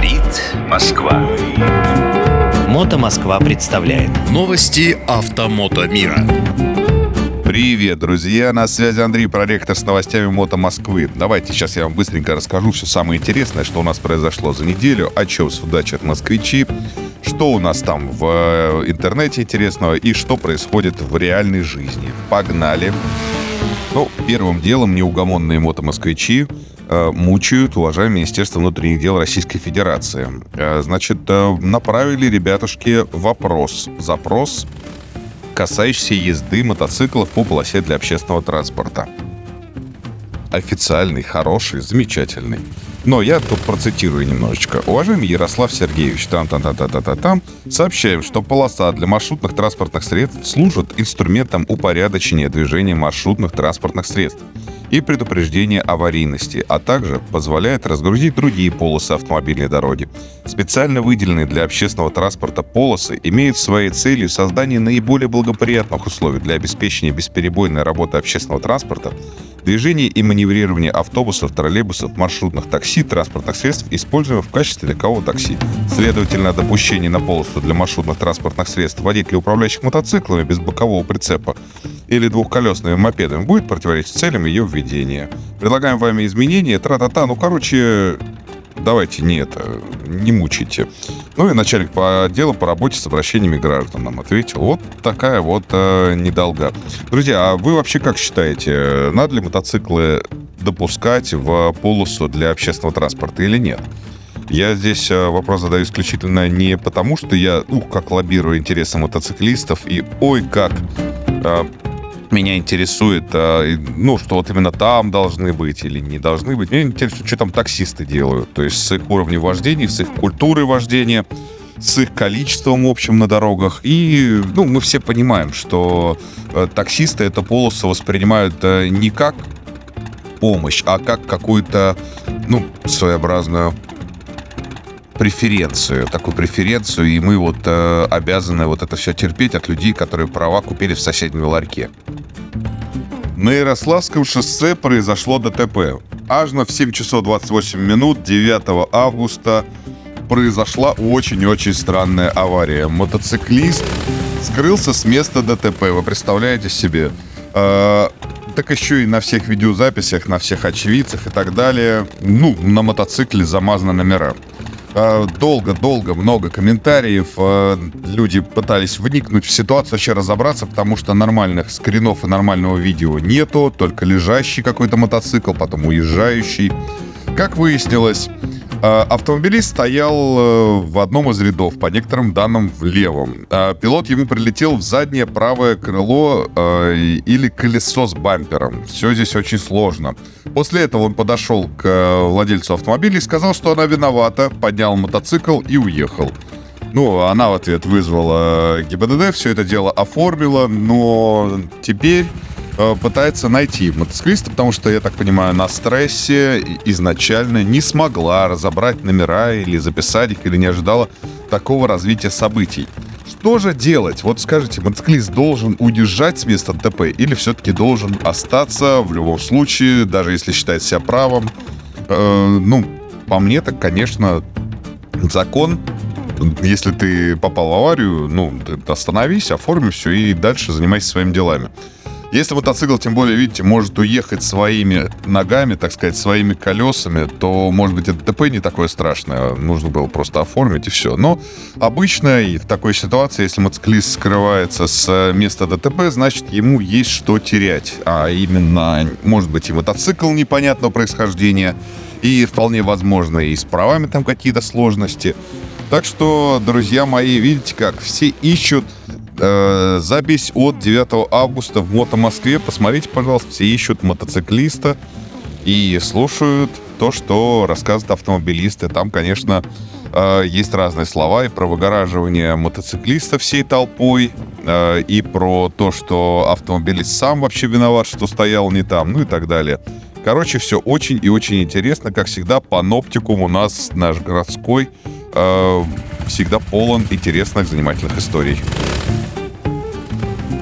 Говорит Москва. Мото Москва представляет Новости автомото мира. Привет, друзья! На связи Андрей, проректор с новостями Мото Москвы. Давайте сейчас я вам быстренько расскажу все самое интересное, что у нас произошло за неделю, о чем судачат москвичи, что у нас там в э, интернете интересного и что происходит в реальной жизни. Погнали! Ну, первым делом неугомонные мотомосквичи мучают уважаемое Министерство внутренних дел Российской Федерации. Э, значит, э, направили ребятушки вопрос, запрос, касающийся езды мотоциклов по полосе для общественного транспорта. Официальный, хороший, замечательный. Но я тут процитирую немножечко. Уважаемый Ярослав Сергеевич, там там там там там там сообщаем, что полоса для маршрутных транспортных средств служит инструментом упорядочения движения маршрутных транспортных средств и предупреждения аварийности, а также позволяет разгрузить другие полосы автомобильной дороги. Специально выделенные для общественного транспорта полосы имеют своей целью создание наиболее благоприятных условий для обеспечения бесперебойной работы общественного транспорта Движение и маневрирование автобусов, троллейбусов, маршрутных такси, транспортных средств, используемых в качестве легкового такси. Следовательно, допущение на полосу для маршрутных транспортных средств водителей, управляющих мотоциклами без бокового прицепа или двухколесными мопедами, будет противоречить целям ее введения. Предлагаем вами изменения, тра-та-та, ну, короче, давайте не это, не мучайте. Ну и начальник по отделу по работе с обращениями граждан нам ответил. Вот такая вот э, недолга. Друзья, а вы вообще как считаете, надо ли мотоциклы допускать в полосу для общественного транспорта или нет? Я здесь э, вопрос задаю исключительно не потому, что я, ух, как лоббирую интересы мотоциклистов и ой, как э, меня интересует, э, ну, что вот именно там должны быть или не должны быть. Меня интересует, что там таксисты делают. То есть с их уровнем вождения, с их культурой вождения, с их количеством общим на дорогах. И, ну, мы все понимаем, что э, таксисты эту полосу воспринимают э, не как помощь, а как какую-то, ну, своеобразную преференцию, такую преференцию, и мы вот э, обязаны вот это все терпеть от людей, которые права купили в соседнем ларьке. На Ярославском шоссе произошло ДТП. Аж на в 7 часов 28 минут 9 августа произошла очень-очень странная авария. Мотоциклист скрылся с места ДТП. Вы представляете себе? Э, так еще и на всех видеозаписях, на всех очевидцах и так далее. Ну, на мотоцикле замазаны номера. Долго-долго, много комментариев. Э, люди пытались вникнуть в ситуацию, вообще разобраться, потому что нормальных скринов и нормального видео нету. Только лежащий какой-то мотоцикл, потом уезжающий. Как выяснилось, автомобилист стоял э, в одном из рядов, по некоторым данным в левом. А, пилот ему прилетел в заднее правое крыло э, или колесо с бампером. Все здесь очень сложно. После этого он подошел к э, владельцу автомобиля и сказал, что она виновата, поднял мотоцикл и уехал. Ну, она в ответ вызвала ГИБДД, все это дело оформила, но теперь Э, пытается найти мотоциклиста, потому что, я так понимаю, на стрессе изначально не смогла разобрать номера или записать их, или не ожидала такого развития событий. Что же делать? Вот скажите, мотоциклист должен уезжать с места ДТП или все-таки должен остаться в любом случае, даже если считает себя правым? Э, ну, по мне так, конечно, закон если ты попал в аварию, ну, остановись, оформи все и дальше занимайся своими делами. Если мотоцикл, тем более, видите, может уехать своими ногами, так сказать, своими колесами, то, может быть, это ДТП не такое страшное. Нужно было просто оформить и все. Но обычно и в такой ситуации, если мотоциклист скрывается с места ДТП, значит, ему есть что терять. А именно, может быть, и мотоцикл непонятного происхождения, и вполне возможно и с правами там какие-то сложности. Так что, друзья мои, видите как, все ищут Э, запись от 9 августа в Мото Москве. Посмотрите, пожалуйста, все ищут мотоциклиста и слушают то, что рассказывают автомобилисты. Там, конечно, э, есть разные слова и про выгораживание мотоциклиста всей толпой, э, и про то, что автомобилист сам вообще виноват, что стоял не там, ну и так далее. Короче, все очень и очень интересно. Как всегда, паноптикум у нас наш городской всегда полон интересных, занимательных историй.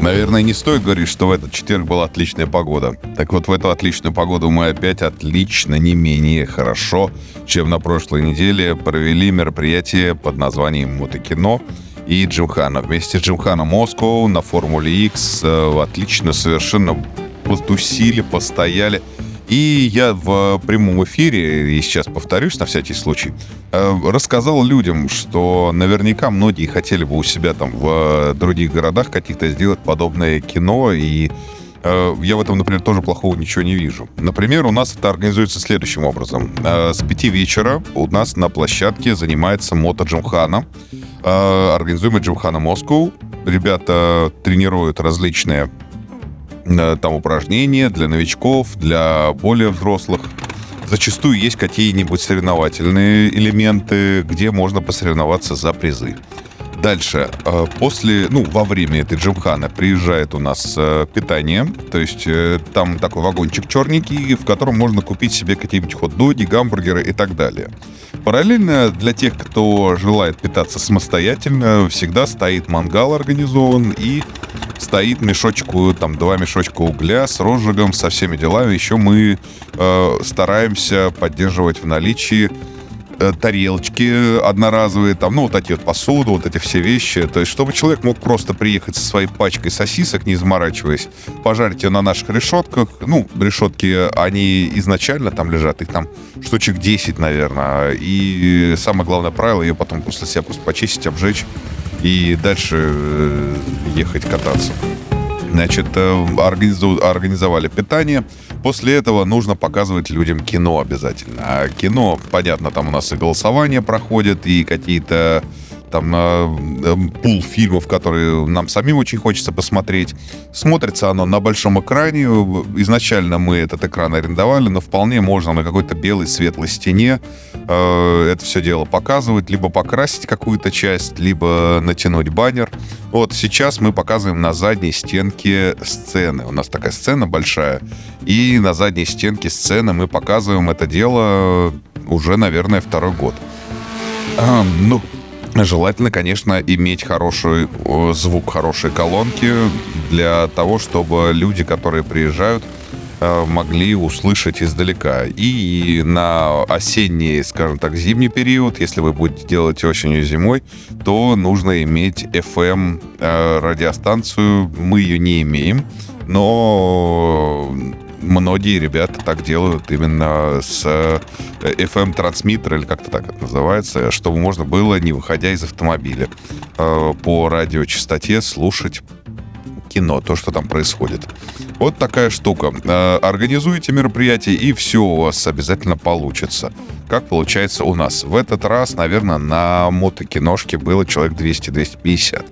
Наверное, не стоит говорить, что в этот четверг была отличная погода. Так вот, в эту отличную погоду мы опять отлично, не менее хорошо, чем на прошлой неделе, провели мероприятие под названием «Мотокино» и Джимхана. Вместе с Джимханом Москву на Формуле X э, отлично совершенно потусили, постояли – и я в прямом эфире, и сейчас повторюсь на всякий случай, э, рассказал людям, что наверняка многие хотели бы у себя там в других городах каких-то сделать подобное кино, и э, я в этом, например, тоже плохого ничего не вижу. Например, у нас это организуется следующим образом. Э, с пяти вечера у нас на площадке занимается мото Джимхана. Организуемый Джимхана Москву. Ребята тренируют различные Э, там упражнения для новичков, для более взрослых. Зачастую есть какие-нибудь соревновательные элементы, где можно посоревноваться за призы. Дальше, э, после, ну, во время этой джимханы приезжает у нас э, питание, то есть там такой вагончик черненький, в котором можно купить себе какие-нибудь хот-доги, гамбургеры и так далее. Параллельно для тех, кто желает питаться самостоятельно, всегда стоит мангал организован и стоит мешочку, там, два мешочка угля с розжигом, со всеми делами. Еще мы э, стараемся поддерживать в наличии э, тарелочки одноразовые, там, ну, вот эти вот посуду, вот эти все вещи. То есть, чтобы человек мог просто приехать со своей пачкой сосисок, не заморачиваясь, пожарить ее на наших решетках. Ну, решетки, они изначально там лежат, их там штучек 10, наверное. И самое главное правило, ее потом после себя просто почистить, обжечь и дальше э, ехать кататься. Значит, э, организовали питание. После этого нужно показывать людям кино обязательно. А кино, понятно, там у нас и голосование проходит, и какие-то там э, пул фильмов, которые нам самим очень хочется посмотреть. Смотрится оно на большом экране. Изначально мы этот экран арендовали, но вполне можно на какой-то белой светлой стене э, это все дело показывать, либо покрасить какую-то часть, либо натянуть баннер. Вот сейчас мы показываем на задней стенке сцены. У нас такая сцена большая, и на задней стенке сцены мы показываем это дело уже, наверное, второй год. А, ну, Желательно, конечно, иметь хороший звук, хорошие колонки для того, чтобы люди, которые приезжают, э, могли услышать издалека. И на осенний, скажем так, зимний период, если вы будете делать осенью и зимой, то нужно иметь FM э, радиостанцию. Мы ее не имеем, но многие ребята так делают именно с э, FM-трансмиттера, или как-то так это называется, чтобы можно было, не выходя из автомобиля, э, по радиочастоте слушать кино, то, что там происходит. Вот такая штука. Э, организуйте мероприятие, и все у вас обязательно получится. Как получается у нас. В этот раз, наверное, на мотокиношке было человек 200-250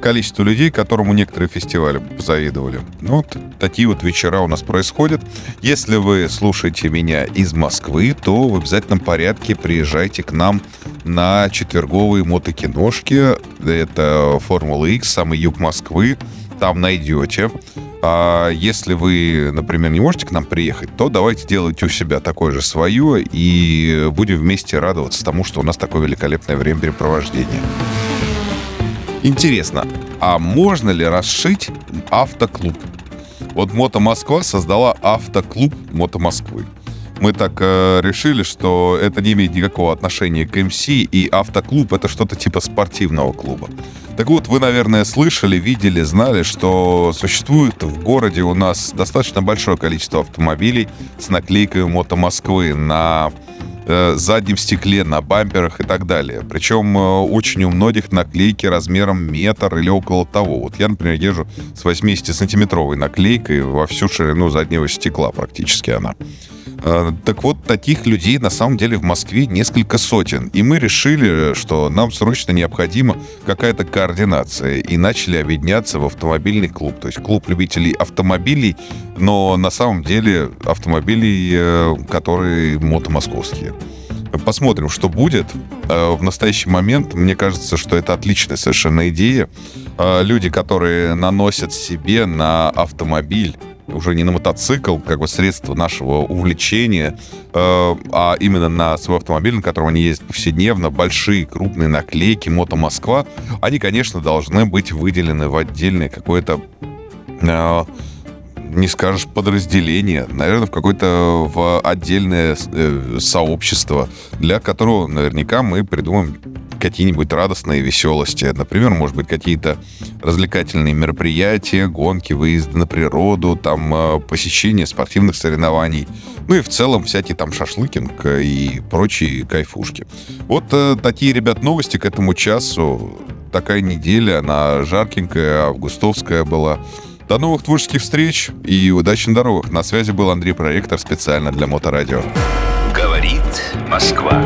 количество людей, которому некоторые фестивали позавидовали. Ну, вот такие вот вечера у нас происходят. Если вы слушаете меня из Москвы, то в обязательном порядке приезжайте к нам на четверговые мотокиношки. Это Формула X, самый юг Москвы. Там найдете. А если вы, например, не можете к нам приехать, то давайте делайте у себя такое же свое и будем вместе радоваться тому, что у нас такое великолепное времяпрепровождение. Интересно, а можно ли расшить автоклуб? Вот Мото Москва создала автоклуб Мото Москвы. Мы так э, решили, что это не имеет никакого отношения к МС, и автоклуб это что-то типа спортивного клуба. Так вот, вы, наверное, слышали, видели, знали, что существует в городе у нас достаточно большое количество автомобилей с наклейкой Мото Москвы на э, заднем стекле, на бамперах и так далее. Причем э, очень у многих наклейки размером метр или около того. Вот я, например, езжу с 80-сантиметровой наклейкой во всю ширину заднего стекла практически она. Э, так вот, таких людей на самом деле в Москве несколько сотен. И мы решили, что нам срочно необходима какая-то координация. И начали объединяться в автомобильный клуб. То есть клуб любителей автомобилей, но на самом деле автомобилей, э, которые мотомосковские. Посмотрим, что будет. Э, в настоящий момент мне кажется, что это отличная совершенно идея. Люди, которые наносят себе на автомобиль уже не на мотоцикл, как бы средство нашего увлечения, э, а именно на свой автомобиль, на котором они ездят повседневно, большие крупные наклейки «Мото Москва», они, конечно, должны быть выделены в отдельное какое-то э, не скажешь подразделение, наверное, в какое-то в отдельное э, сообщество, для которого наверняка мы придумаем какие-нибудь радостные веселости. Например, может быть, какие-то развлекательные мероприятия, гонки, выезды на природу, там э, посещение спортивных соревнований. Ну и в целом всякие там шашлыкинг и прочие кайфушки. Вот э, такие, ребят, новости к этому часу. Такая неделя, она жаркенькая, августовская была. До новых творческих встреч и удачи на дорогах. На связи был Андрей Проектор специально для Моторадио. Говорит Москва.